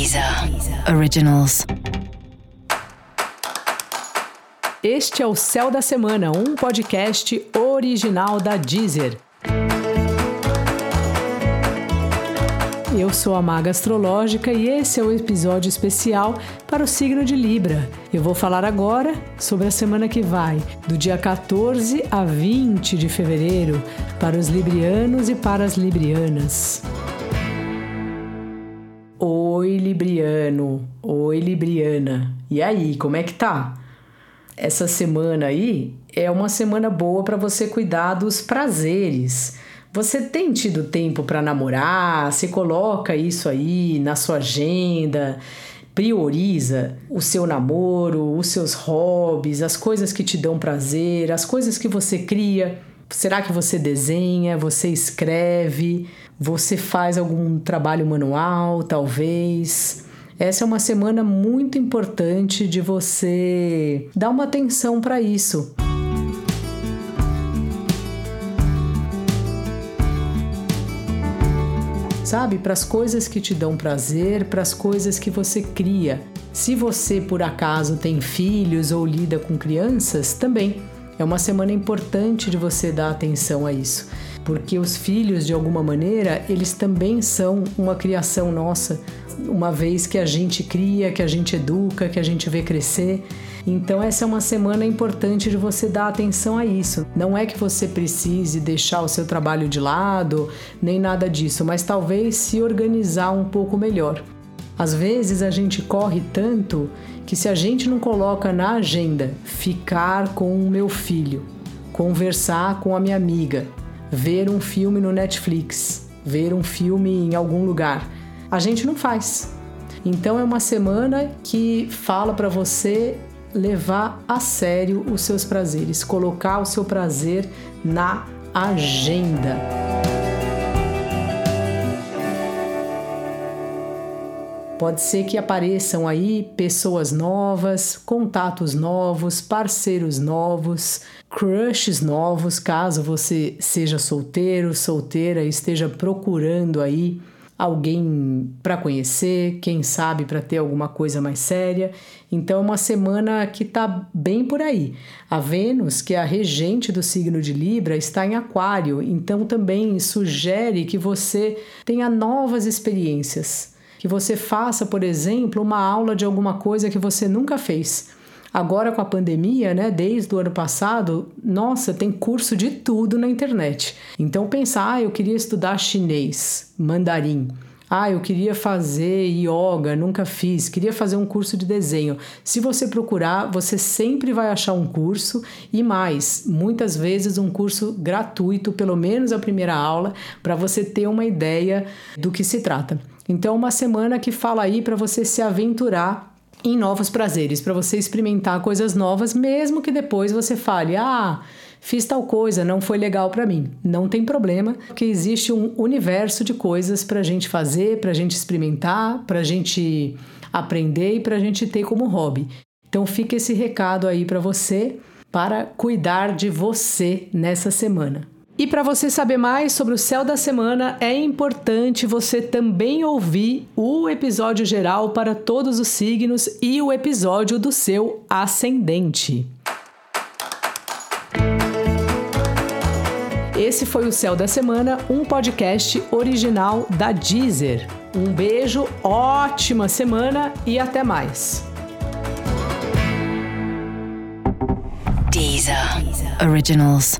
Deezer Originals. Este é o Céu da Semana, um podcast original da Deezer. Eu sou a Maga Astrológica e esse é o episódio especial para o signo de Libra. Eu vou falar agora sobre a semana que vai, do dia 14 a 20 de fevereiro, para os librianos e para as librianas. Oi, Libriano. Oi, Libriana. E aí, como é que tá? Essa semana aí é uma semana boa para você cuidar dos prazeres. Você tem tido tempo para namorar? Você coloca isso aí na sua agenda? Prioriza o seu namoro, os seus hobbies, as coisas que te dão prazer, as coisas que você cria. Será que você desenha, você escreve, você faz algum trabalho manual, talvez? Essa é uma semana muito importante de você dar uma atenção para isso. Sabe, para as coisas que te dão prazer, para as coisas que você cria. Se você por acaso tem filhos ou lida com crianças, também é uma semana importante de você dar atenção a isso, porque os filhos, de alguma maneira, eles também são uma criação nossa, uma vez que a gente cria, que a gente educa, que a gente vê crescer. Então, essa é uma semana importante de você dar atenção a isso. Não é que você precise deixar o seu trabalho de lado, nem nada disso, mas talvez se organizar um pouco melhor. Às vezes a gente corre tanto que se a gente não coloca na agenda ficar com o meu filho, conversar com a minha amiga, ver um filme no Netflix, ver um filme em algum lugar, a gente não faz. Então é uma semana que fala para você levar a sério os seus prazeres, colocar o seu prazer na agenda. Pode ser que apareçam aí pessoas novas, contatos novos, parceiros novos, crushes novos, caso você seja solteiro, solteira e esteja procurando aí alguém para conhecer, quem sabe para ter alguma coisa mais séria. Então é uma semana que tá bem por aí. A Vênus, que é a regente do signo de Libra, está em Aquário, então também sugere que você tenha novas experiências que você faça, por exemplo, uma aula de alguma coisa que você nunca fez. Agora com a pandemia, né, desde o ano passado, nossa, tem curso de tudo na internet. Então pensar, ah, eu queria estudar chinês, mandarim. Ah, eu queria fazer yoga, nunca fiz, queria fazer um curso de desenho. Se você procurar, você sempre vai achar um curso e mais, muitas vezes um curso gratuito, pelo menos a primeira aula, para você ter uma ideia do que se trata. Então, uma semana que fala aí para você se aventurar em novos prazeres, para você experimentar coisas novas, mesmo que depois você fale: "Ah, fiz tal coisa, não foi legal para mim". Não tem problema, porque existe um universo de coisas para a gente fazer, para a gente experimentar, para a gente aprender e para a gente ter como hobby. Então fica esse recado aí para você para cuidar de você nessa semana. E para você saber mais sobre o céu da semana, é importante você também ouvir o episódio geral para todos os signos e o episódio do seu ascendente. Esse foi o Céu da Semana, um podcast original da Deezer. Um beijo, ótima semana e até mais. Deezer Originals.